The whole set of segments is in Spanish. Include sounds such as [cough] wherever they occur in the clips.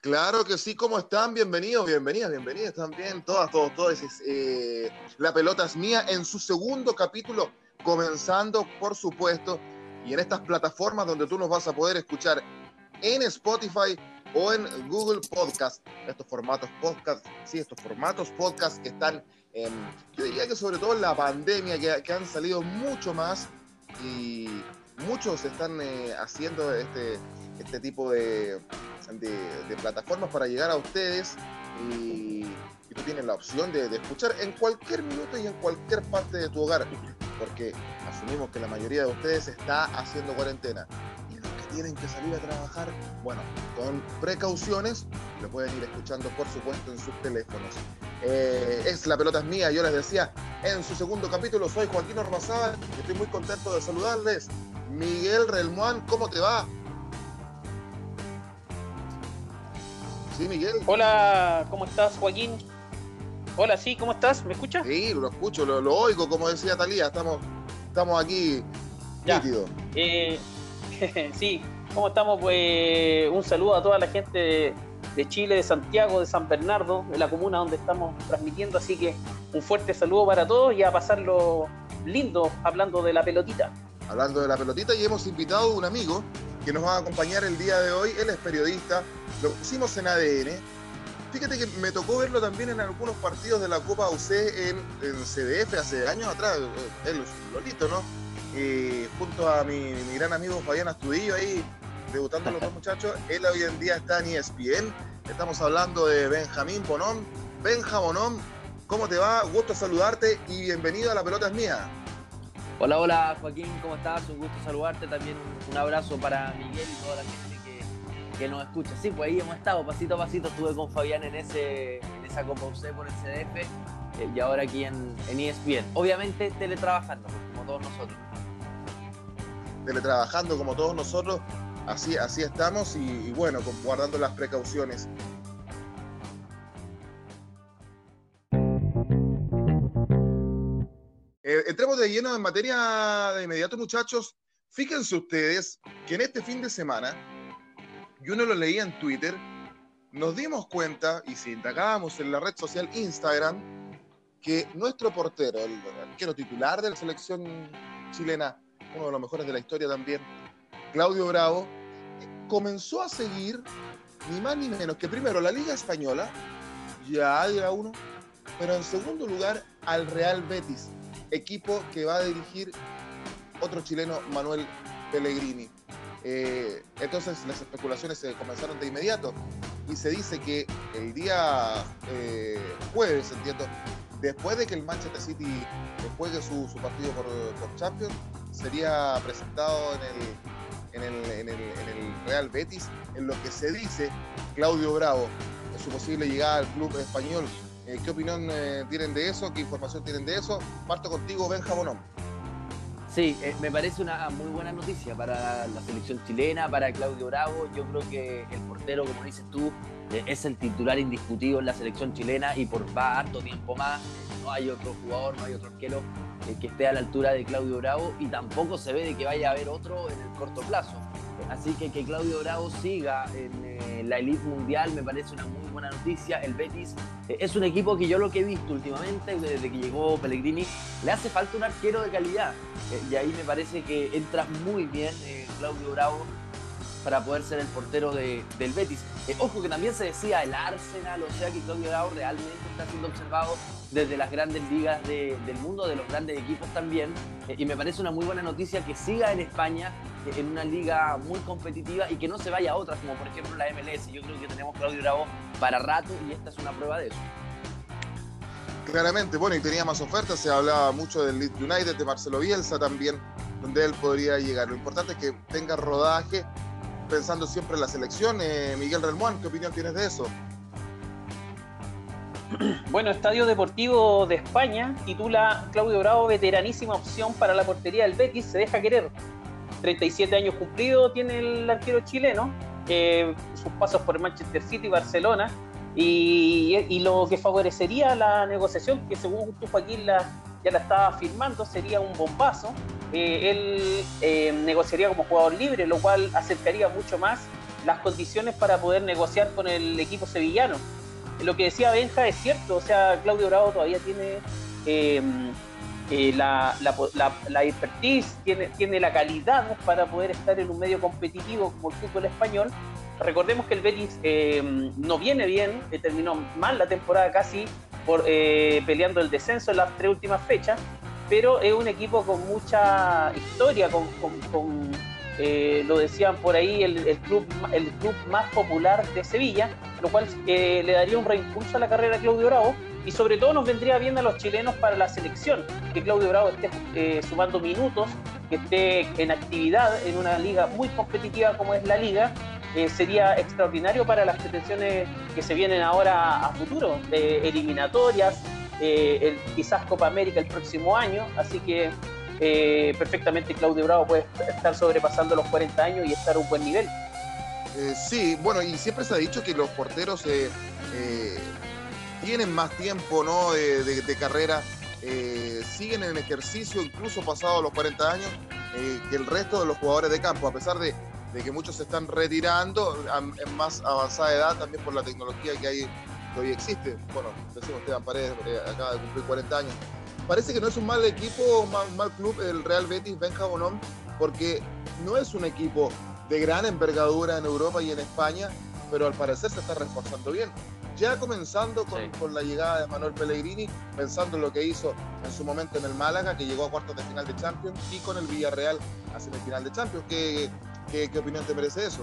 Claro que sí, ¿cómo están? Bienvenidos, bienvenidas, bienvenidas también, todas, todos, todos. Eh, la pelota es mía en su segundo capítulo, comenzando, por supuesto, y en estas plataformas donde tú nos vas a poder escuchar en Spotify o en Google Podcast. Estos formatos podcast, sí, estos formatos podcast que están, en, yo diría que sobre todo en la pandemia, que, han salido mucho más y muchos están eh, haciendo este, este tipo de plataformas para llegar a ustedes y, tú tienes la opción de, escuchar en cualquier minuto y en cualquier parte de tu hogar, porque asumimos que la mayoría de ustedes está haciendo cuarentena y los que tienen que salir a trabajar, bueno, con precauciones, lo pueden ir escuchando por supuesto en sus teléfonos. Eh, es La Pelota es Mía, yo les decía, en su segundo capítulo soy Joaquín Ormazábal estoy muy contento de saludarles. Miguel Relmuán, ¿cómo te va? Sí, Miguel. Hola, ¿cómo estás, Joaquín? Hola, sí, ¿cómo estás? ¿Me escuchas? Sí, lo escucho, lo, oigo, como decía Talía, estamos, estamos aquí nítidos. Eh, [laughs] sí, ¿cómo estamos? Pues un saludo a toda la gente de, Chile, de Santiago, de San Bernardo, de la comuna donde estamos transmitiendo, así que un fuerte saludo para todos y a pasarlo lindo hablando de la pelotita. Hablando de la pelotita y hemos invitado a un amigo que nos va a acompañar el día de hoy. Él es periodista, lo pusimos en ADN. Fíjate que me tocó verlo también en algunos partidos de la Copa UC en, CDF hace años atrás. Él es Lolito, ¿no? junto a mi, gran amigo Fabián Astudillo ahí, debutando los dos [laughs] muchachos. Él hoy en día está en ESPN. Estamos hablando de Benjamín Bonón. Benja Bonón, ¿cómo te va? Gusto saludarte y bienvenido a La Pelota es Mía. Hola, hola Joaquín, ¿cómo estás? Un gusto saludarte. También un abrazo para Miguel y toda la gente que nos escucha. Sí, pues ahí hemos estado pasito a pasito. Estuve con Fabián en, ese, en esa Copa UC por el CDF eh, y ahora aquí en, en ESPN. Obviamente teletrabajando, como todos nosotros. Teletrabajando como todos nosotros, así, así estamos y, bueno, guardando las precauciones. De lleno en materia de inmediato, muchachos. Fíjense ustedes que en este fin de semana y uno lo leía en Twitter, nos dimos cuenta, y si indagábamos en la red social Instagram, que nuestro portero, el arquero titular de la selección chilena, uno de los mejores de la historia también, Claudio Bravo, comenzó a seguir ni más ni menos que primero la Liga Española, ya dirá uno, pero en segundo lugar al Real Betis, equipo que va a dirigir otro chileno, Manuel Pellegrini. Eh, entonces las especulaciones se comenzaron de inmediato y se dice que el día eh, jueves, entiendo, después de que el Manchester City juegue su, partido por, Champions, sería presentado en el, en el, Real Betis, en lo que se dice Claudio Bravo, en su posible llegada al club español. Eh, ¿Qué opinión tienen de eso? ¿Qué información tienen de eso? Parto contigo, Benja. Sí, eh, me parece una muy buena noticia para la selección chilena, para Claudio Bravo. Yo creo que el portero, como dices tú, eh, es el titular indiscutido en la selección chilena y por harto tiempo más. no hay otro jugador, no hay otro arquero eh, que esté a la altura de Claudio Bravo y tampoco se ve de que vaya a haber otro en el corto plazo. Así que que Claudio Bravo siga en la elite mundial me parece una muy buena noticia. El Betis es un equipo que yo lo que he visto últimamente, desde que llegó Pellegrini, le hace falta un arquero de calidad. Eh, y ahí me parece que entra muy bien eh, Claudio Bravo para poder ser el portero del Betis. Eh, ojo que también se decía el Arsenal, o sea que Claudio Bravo realmente está siendo observado desde las grandes ligas del mundo, de los grandes equipos también. y me parece una muy buena noticia que siga en España, en una liga muy competitiva y que no se vaya a otras, como por ejemplo la MLS. Yo creo que tenemos Claudio Bravo para rato y esta es una prueba de eso. Claramente, bueno, y tenía más ofertas, se hablaba mucho del Leeds United, de Marcelo Bielsa también, donde él podría llegar. Lo importante es que tenga rodaje, pensando siempre en la selección. Eh, Miguel Relmuán, ¿qué opinión tienes de eso? [clears throat] Bueno, Estadio Deportivo de España titula Claudio Bravo, veteranísima opción para la portería del Betis, se deja querer. 37 años cumplidos tiene el arquero chileno, sus pasos por Manchester City y Barcelona, y, lo que favorecería la negociación, que según tú Joaquín la, ya la estaba firmando, sería un bombazo. Eh, él eh, negociaría como jugador libre, lo cual acercaría mucho más las condiciones para poder negociar con el equipo sevillano. Lo que decía Benja es cierto, o sea, Claudio Bravo todavía tiene eh, la, la, expertise, tiene, tiene la calidad para poder estar en un medio competitivo como el fútbol español. Recordemos que el Betis no viene bien, terminó mal la temporada casi por, peleando el descenso en las tres últimas fechas pero es un equipo con mucha historia, con, eh, lo decían por ahí, el, club, el club más popular de Sevilla, lo cual eh, le daría un reimpulso a la carrera de Claudio Bravo y sobre todo nos vendría bien a los chilenos para la selección, que Claudio Bravo esté eh, sumando minutos, que esté en actividad en una liga muy competitiva como es la liga. sería extraordinario para las pretensiones que se vienen ahora a futuro, eliminatorias, eh, quizás Copa América el próximo año, así que eh, perfectamente Claudio Bravo puede estar sobrepasando los 40 años y estar a un buen nivel. Eh, sí, bueno, y siempre se ha dicho que los porteros tienen más tiempo ¿no? de, carrera, siguen en ejercicio incluso pasado los 40 años que el resto de los jugadores de campo, a pesar de, de que muchos se están retirando en más avanzada edad también por la tecnología que hay hoy existe. Bueno, decimos Esteban Paredes, acaba de cumplir 40 años. Parece que no es un mal equipo, un mal, club el Real Betis Benja Bonón, porque no es un equipo de gran envergadura en Europa y en España, pero al parecer se está reforzando bien. Ya comenzando con, la llegada de Manuel Pellegrini, pensando en lo que hizo en su momento en el Málaga, que llegó a cuartos de final de Champions, y con el Villarreal a semifinal de Champions. ¿Qué, qué, opinión te merece eso?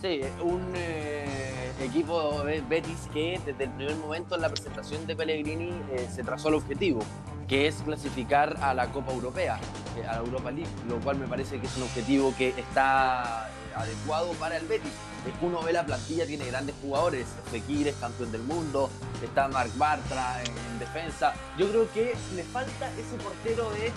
Sí, un eh, equipo Betis que desde el primer momento en la presentación de Pellegrini eh, se trazó el objetivo, que es clasificar a la Copa Europea, eh, a la Europa League, lo cual me parece que es un objetivo que está adecuado para el Betis. Uno ve la plantilla, tiene grandes jugadores, Fekir es campeón del mundo, está Marc Bartra en, defensa. Yo creo que le falta ese portero de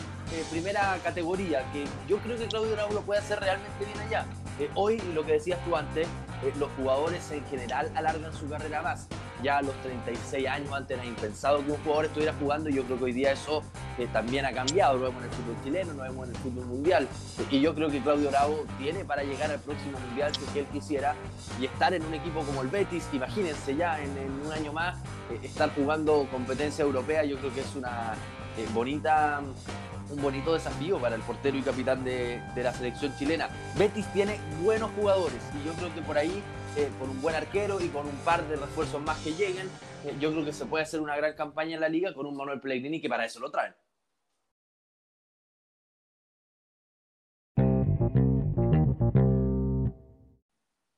primera categoría, que yo creo que Claudio Bravo lo puede hacer realmente bien allá. Eh, hoy, lo que decías tú antes, eh, los jugadores en general alargan su carrera más. Ya a los 36 años antes era impensado que un jugador estuviera jugando y yo creo que hoy día eso eh, también ha cambiado. Lo vemos en el fútbol chileno, lo vemos en el fútbol mundial. y yo creo que Claudio Bravo tiene para llegar al próximo mundial si él quisiera y estar en un equipo como el Betis. Imagínense ya en, en un año más estar jugando competencia europea. Yo creo que es una bonita un bonito desafío para el portero y capitán de, la selección chilena. Betis tiene buenos jugadores y yo creo que por ahí, eh, con un buen arquero y con un par de refuerzos más que lleguen, eh, yo creo que se puede hacer una gran campaña en la liga con un Manuel Pellegrini que para eso lo traen.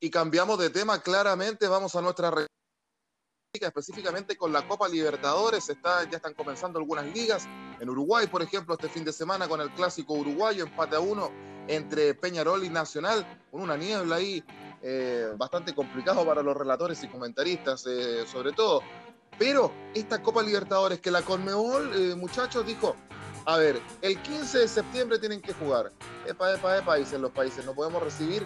Y cambiamos de tema claramente, vamos a nuestra específicamente con la Copa Libertadores. Está, ya están comenzando algunas ligas. En Uruguay, por ejemplo, este fin de semana con el clásico uruguayo, empate a uno entre Peñarol y Nacional, con una niebla ahí eh, bastante complicado para los relatores y comentaristas, eh, sobre todo. Pero esta Copa Libertadores que la Conmebol, eh, muchachos, dijo, a ver, el 15 de septiembre tienen que jugar. Epa, epa, epa, dicen los países. No podemos recibir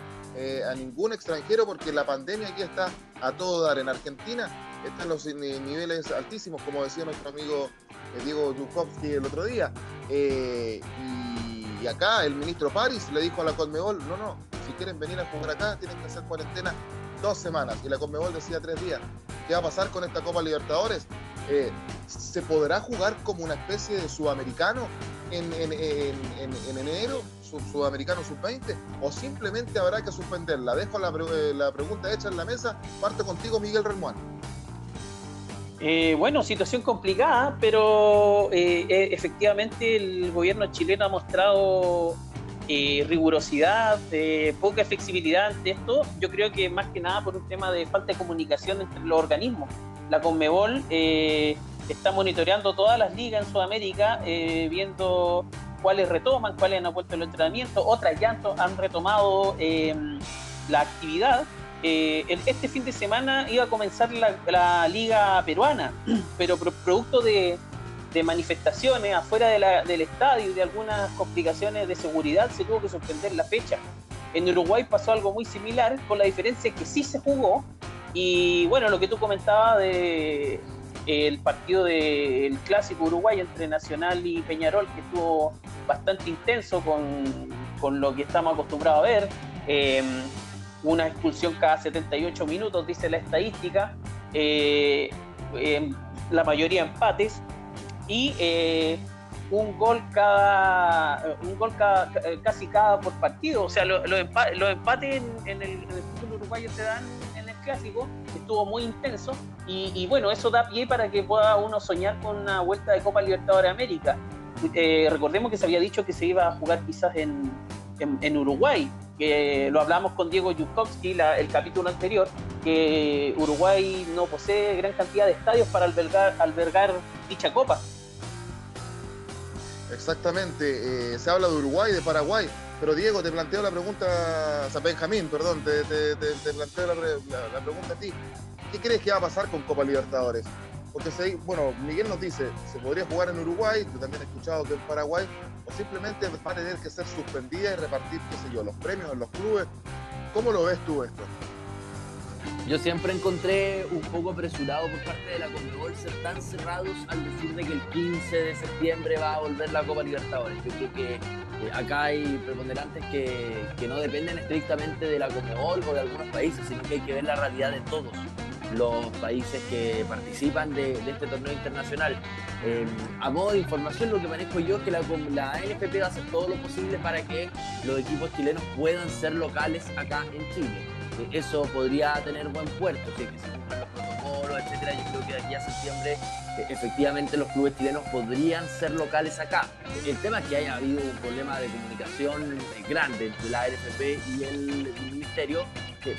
a ningún extranjero porque la pandemia aquí está a todo dar. En Argentina están los niveles altísimos, como decía nuestro amigo eh, Diego Yukovsky el otro día. Eh, y, acá el ministro París le dijo a la Conmebol, no, no, si quieren venir a jugar acá tienen que hacer cuarentena dos semanas. Y la Conmebol decía tres días. ¿Qué va a pasar con esta Copa Libertadores? Eh, ¿Se podrá jugar como una especie de sudamericano en, enero, sudamericano sub-20? ¿O simplemente habrá que suspenderla? Dejo la, la pregunta hecha en la mesa. Parte contigo, Miguel Remuán. Eh, bueno, situación complicada, pero eh, eh, efectivamente el gobierno chileno ha mostrado rigurosidad, poca flexibilidad ante esto. Yo creo que más que nada por un tema de falta de comunicación entre los organismos. La Conmebol está monitoreando todas las ligas en Sudamérica, viendo cuáles retoman, cuáles han vuelto el entrenamiento, otras ya han retomado la actividad eh, este fin de semana iba a comenzar la, liga peruana, [clears throat] pero producto de, manifestaciones afuera del estadio y de algunas complicaciones de seguridad se tuvo que suspender la fecha. En Uruguay pasó algo muy similar, con la diferencia que sí se jugó. Y bueno, lo que tú comentabas de el partido del clásico Uruguay entre Nacional y Peñarol, que estuvo bastante intenso con, con lo que estamos acostumbrados a ver. Em, una expulsión cada 78 minutos, dice la estadística. Eh, em, la mayoría empates. Y eh, un gol cada un gol cada, casi cada por partido. O sea, los empates en, el, fútbol uruguayo se dan clásico, estuvo muy intenso. Y, bueno, eso da pie para que pueda uno soñar con una vuelta de Copa Libertadores de América. Eh, recordemos que se había dicho que se iba a jugar quizás en, en, Uruguay, que lo hablamos con Diego Yukovsky el capítulo anterior, que Uruguay no posee gran cantidad de estadios para albergar, albergar dicha copa. Exactamente, eh, se habla de Uruguay, de Paraguay, pero Diego, te planteo la pregunta, o sea, Benjamín, perdón, te, planteo la, pregunta a ti. ¿Qué crees que va a pasar con Copa Libertadores? Porque, se, bueno, Miguel nos dice, se podría jugar en Uruguay, yo también he escuchado que en Paraguay, o simplemente va a tener que ser suspendida y repartir, qué sé yo, los premios en los clubes. ¿Cómo lo ves tú esto? Yo siempre encontré un poco apresurado por parte de la Conmebol ser tan cerrados al decir de que el 15 de septiembre va a volver la Copa Libertadores. Yo creo que eh, acá hay preponderantes que, que, no dependen estrictamente de la Conmebol o de algunos países, sino que hay que ver la realidad de todos los países que participan de, este torneo internacional. Eh, a modo de información, lo que manejo yo es que la, la NFP va a hacer todo lo posible para que los equipos chilenos puedan ser locales acá en Chile eso podría tener buen puerto, si es que se cumplan los protocolos, etcétera. Yo creo que de aquí a septiembre eh, efectivamente los clubes chilenos podrían ser locales acá. El tema es que haya habido un problema de comunicación eh, grande entre la RFP y el ministerio,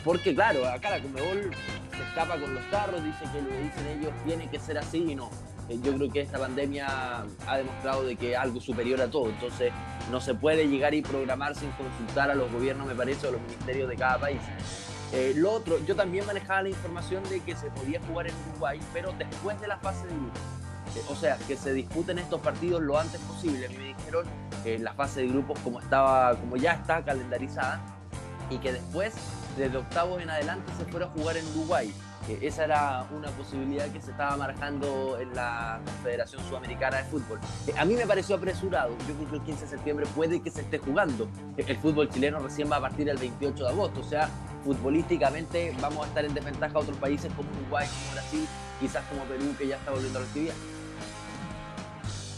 porque claro, acá la Comebol se escapa con los carros, dice que lo que dicen ellos tiene que ser así y no. Eh, yo creo que esta pandemia ha demostrado de que es algo superior a todo, entonces no se puede llegar y programar sin consultar a los gobiernos, me parece, o a los ministerios de cada país. Eh, lo otro, yo también manejaba la información de que se podía jugar en Uruguay, pero después de la fase de grupos. Eh, o sea, que se disputen estos partidos lo antes posible. Me dijeron que la fase de grupos como estaba, como ya está calendarizada, y que después, desde octavos en adelante, se fuera a jugar en Uruguay esa era una posibilidad que se estaba marcando en la Federación Sudamericana de Fútbol. Eh, a mí me pareció apresurado. Yo creo que el 15 de septiembre puede que se esté jugando. El fútbol chileno recién va a partir del 28 de agosto. O sea, futbolísticamente vamos a estar en desventaja a otros países como Uruguay, como Brasil, quizás como Perú, que ya está volviendo a la actividad.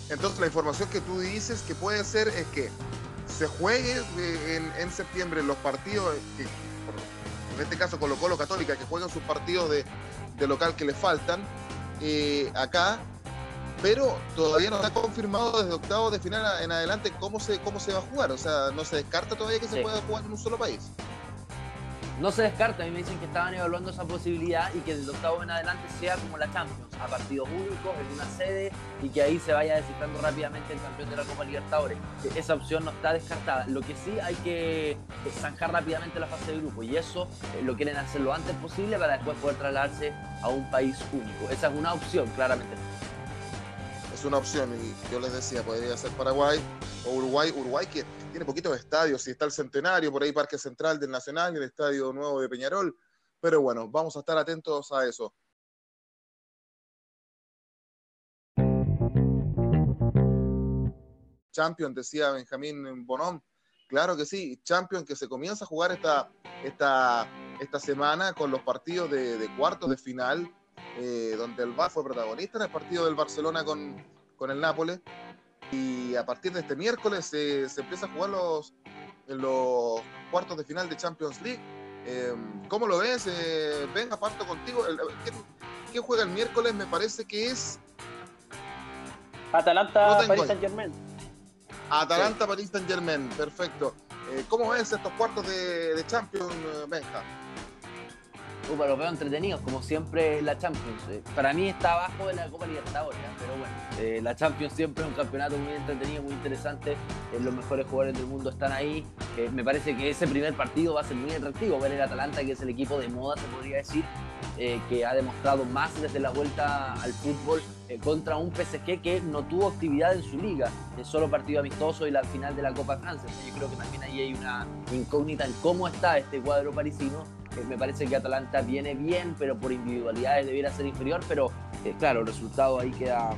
Entonces, la información que tú dices que puede ser es que se juegue eh, en, en septiembre los partidos que en este caso Colo Colo Católica, que juegan sus partidos de, local que le faltan eh, acá, pero todavía no está confirmado desde octavo de final en adelante cómo se, cómo se va a jugar. O sea, no se descarta todavía que se pueda jugar en un solo país no se descarta, a mí me dicen que estaban evaluando esa posibilidad y que del octavo en adelante sea como la Champions, a partidos únicos, en una sede y que ahí se vaya descifrando rápidamente el campeón de la Copa Libertadores. Esa opción no está descartada. Lo que sí hay que zanjar rápidamente la fase de grupo y eso eh, lo quieren hacer lo antes posible para después poder trasladarse a un país único. Esa es una opción, claramente. Es una opción y yo les decía, podría ser Paraguay o Uruguay. Uruguay que tiene poquitos estadios, y está el Centenario, por ahí Parque Central del Nacional el Estadio Nuevo de Peñarol, pero bueno, vamos a estar atentos a eso. Champion, decía Benjamín Bonón. Claro que sí, Champion que se comienza a jugar esta, esta, esta semana con los partidos de, cuartos de final, eh, donde el VAR fue protagonista en el partido del Barcelona con, con el Nápoles. Y a partir de este miércoles se empieza a jugar los, en los cuartos de final de Champions League. Em, ¿Cómo lo ves? Eh, venga, parto contigo. ¿Qué, juega el miércoles? Me parece que es. Atalanta, Paris Saint Germain. Atalanta, Paris Saint Germain, perfecto. Eh, ¿Cómo ves estos cuartos de, de Champions, Benja? Veo entretenidos, como siempre la Champions. Eh, para mí está abajo de la Copa Libertadores, ¿eh? pero bueno, eh, la Champions siempre es un campeonato muy entretenido, muy interesante. los mejores jugadores del mundo están ahí. me parece que ese primer partido va a ser muy atractivo. Ver el Atalanta, que es el equipo de moda, se podría decir, que ha demostrado más desde la vuelta al fútbol contra un PSG que no tuvo actividad en su liga, es solo partido amistoso y la final de la Copa Francia. Yo creo que también ahí hay una incógnita en cómo está este cuadro parisino me parece que Atalanta viene bien, pero por individualidades debiera ser inferior, pero eh, claro, el resultado ahí queda,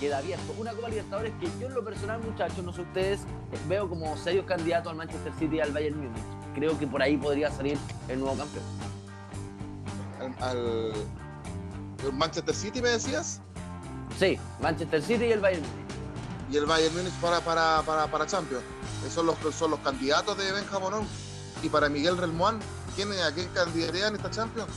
queda abierto. Una Copa Libertadores que yo en lo personal, muchachos, no sé ustedes, eh, veo como serios candidatos al Manchester City y al Bayern Múnich. Creo que por ahí podría salir el nuevo campeón. ¿Al, Manchester City me decías? Sí, Manchester City y el Bayern Múnich. Y el Bayern Múnich para, para, para, para Champions. Esos son los, son los candidatos de Benjamín y para Miguel Relmuán ¿a quién candidatean esta Champions?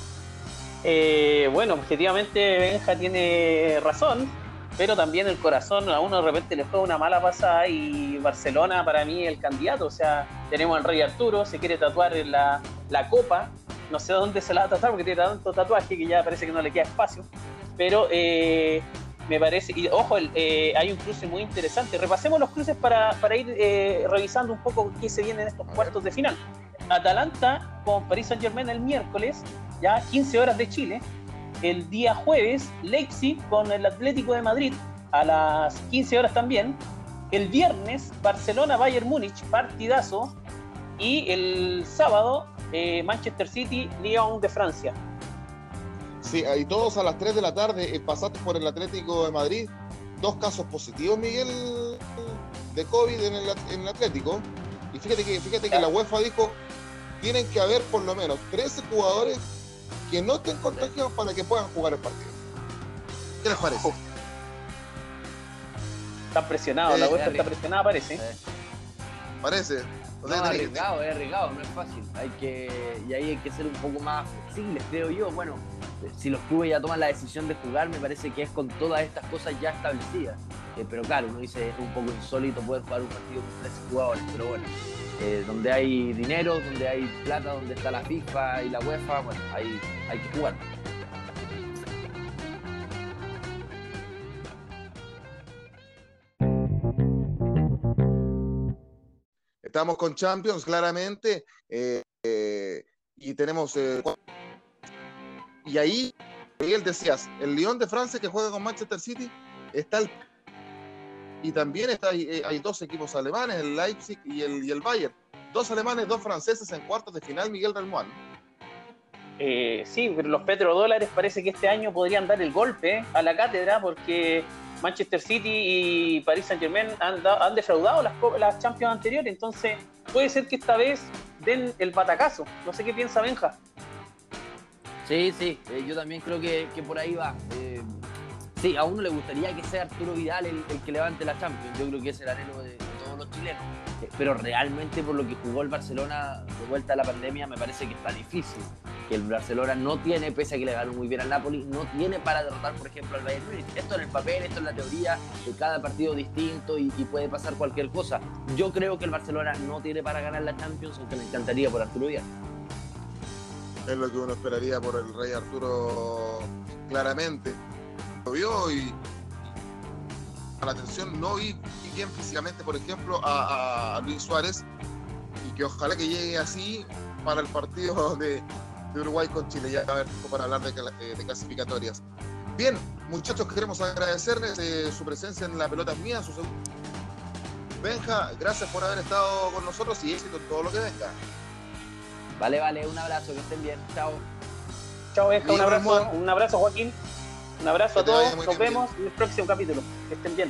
Eh, bueno, objetivamente Benja tiene razón, pero también el corazón a uno de repente le fue una mala pasada y Barcelona para mí es el candidato. O sea, tenemos al Rey Arturo, se quiere tatuar en la, copa, no sé dónde se la va a tatuar porque tiene tanto tatuaje que ya parece que no le queda espacio, pero eh, me parece, y ojo, eh, hay un cruce muy interesante. Repasemos los cruces para, ir revisando un poco qué se viene en estos cuartos de final. Atalanta con Paris Saint Germain el miércoles, ya 15 horas de Chile. El día jueves, Leipzig con el Atlético de Madrid a las 15 horas también. El viernes, Barcelona Bayern Múnich, partidazo. Y el sábado, eh, Manchester City, Lyon de Francia. Sí, ahí todos a las 3 de la tarde, eh, pasaste por el Atlético de Madrid. Dos casos positivos, Miguel, de COVID en el, en el Atlético. Y fíjate que, fíjate que la UEFA dijo tienen que haber por lo menos 13 jugadores que no estén contagiados para que puedan jugar el partido. ¿Qué les parece? Está presionado, la vuelta está presionada, parece. Parece. no, arriesgado, es arriesgado, no es fácil. Hay que, y ahí hay que ser un poco más flexibles, creo yo. Bueno, si los clubes ya toman la decisión de jugar, me parece que es con todas estas cosas ya establecidas. Eh, pero claro, uno dice es un poco insólito poder jugar un partido con 13 jugadores, pero bueno. Eh, donde hay dinero, donde hay plata, donde está la FIFA y la UEFA, bueno, ahí hay que jugar. Estamos con Champions, claramente, eh, y tenemos... y ahí, Miguel, decías, el Lyon de Francia que juega con Manchester City está el y también está, hay, hay, dos equipos alemanes, el Leipzig y el, y el Bayern. Dos alemanes, dos franceses en cuartos de final, Miguel Relmuán. Eh, sí, pero los petrodólares parece que este año podrían dar el golpe a la cátedra porque Manchester City y Paris Saint Germain han, han defraudado las, las Champions anteriores, entonces puede ser que esta vez den el patacazo. No sé qué piensa Benja. Sí, sí, eh, yo también creo que, que por ahí va. Eh, Sí, a uno le gustaría que sea Arturo Vidal el, que levante la Champions. Yo creo que es el anhelo de, todos los chilenos. Eh, pero realmente por lo que jugó el Barcelona de vuelta a la pandemia, me parece que está difícil. Que el Barcelona no tiene, pese a que le ganó muy bien al Napoli, no tiene para derrotar, por ejemplo, al Bayern Múnich. Esto en el papel, esto en la teoría, de cada partido distinto y, puede pasar cualquier cosa. Yo creo que el Barcelona no tiene para ganar la Champions, aunque me encantaría por Arturo Vidal. Es lo que uno esperaría por el Rey Arturo claramente lo vio y a la atención no vi bien físicamente, por ejemplo, a, Luis Suárez y que ojalá que llegue así para el partido [laughs] de, Uruguay con Chile, ya a ver para hablar de, eh, de, clasificatorias. Bien, muchachos, queremos agradecerles eh, su presencia en la pelota mía, su Benja, gracias por haber estado con nosotros y éxito en todo lo que venga. Vale, vale, un abrazo, que estén bien. Chao. Chao, Benja, un abrazo, un abrazo, Joaquín. Un abrazo a todos, nos vemos en el próximo capítulo. Que estén bien.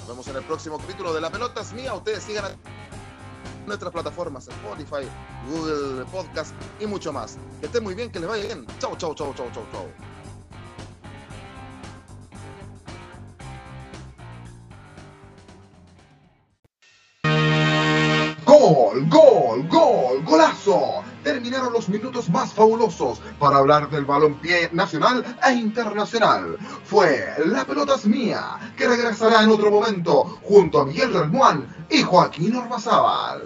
Nos vemos en el próximo capítulo de La Pelota es Mía. Ustedes sigan nuestras plataformas, Spotify, Google Podcast y mucho más. Que estén muy bien, que les vaya bien. Chau, chau, chau, chau, chau, chau. Gol, gol, gol, golazo terminaron los minutos más fabulosos para hablar del balompié nacional e internacional. Fue La Pelota es Mía, que regresará en otro momento junto a Miguel Relmuán y Joaquín Ormazábal.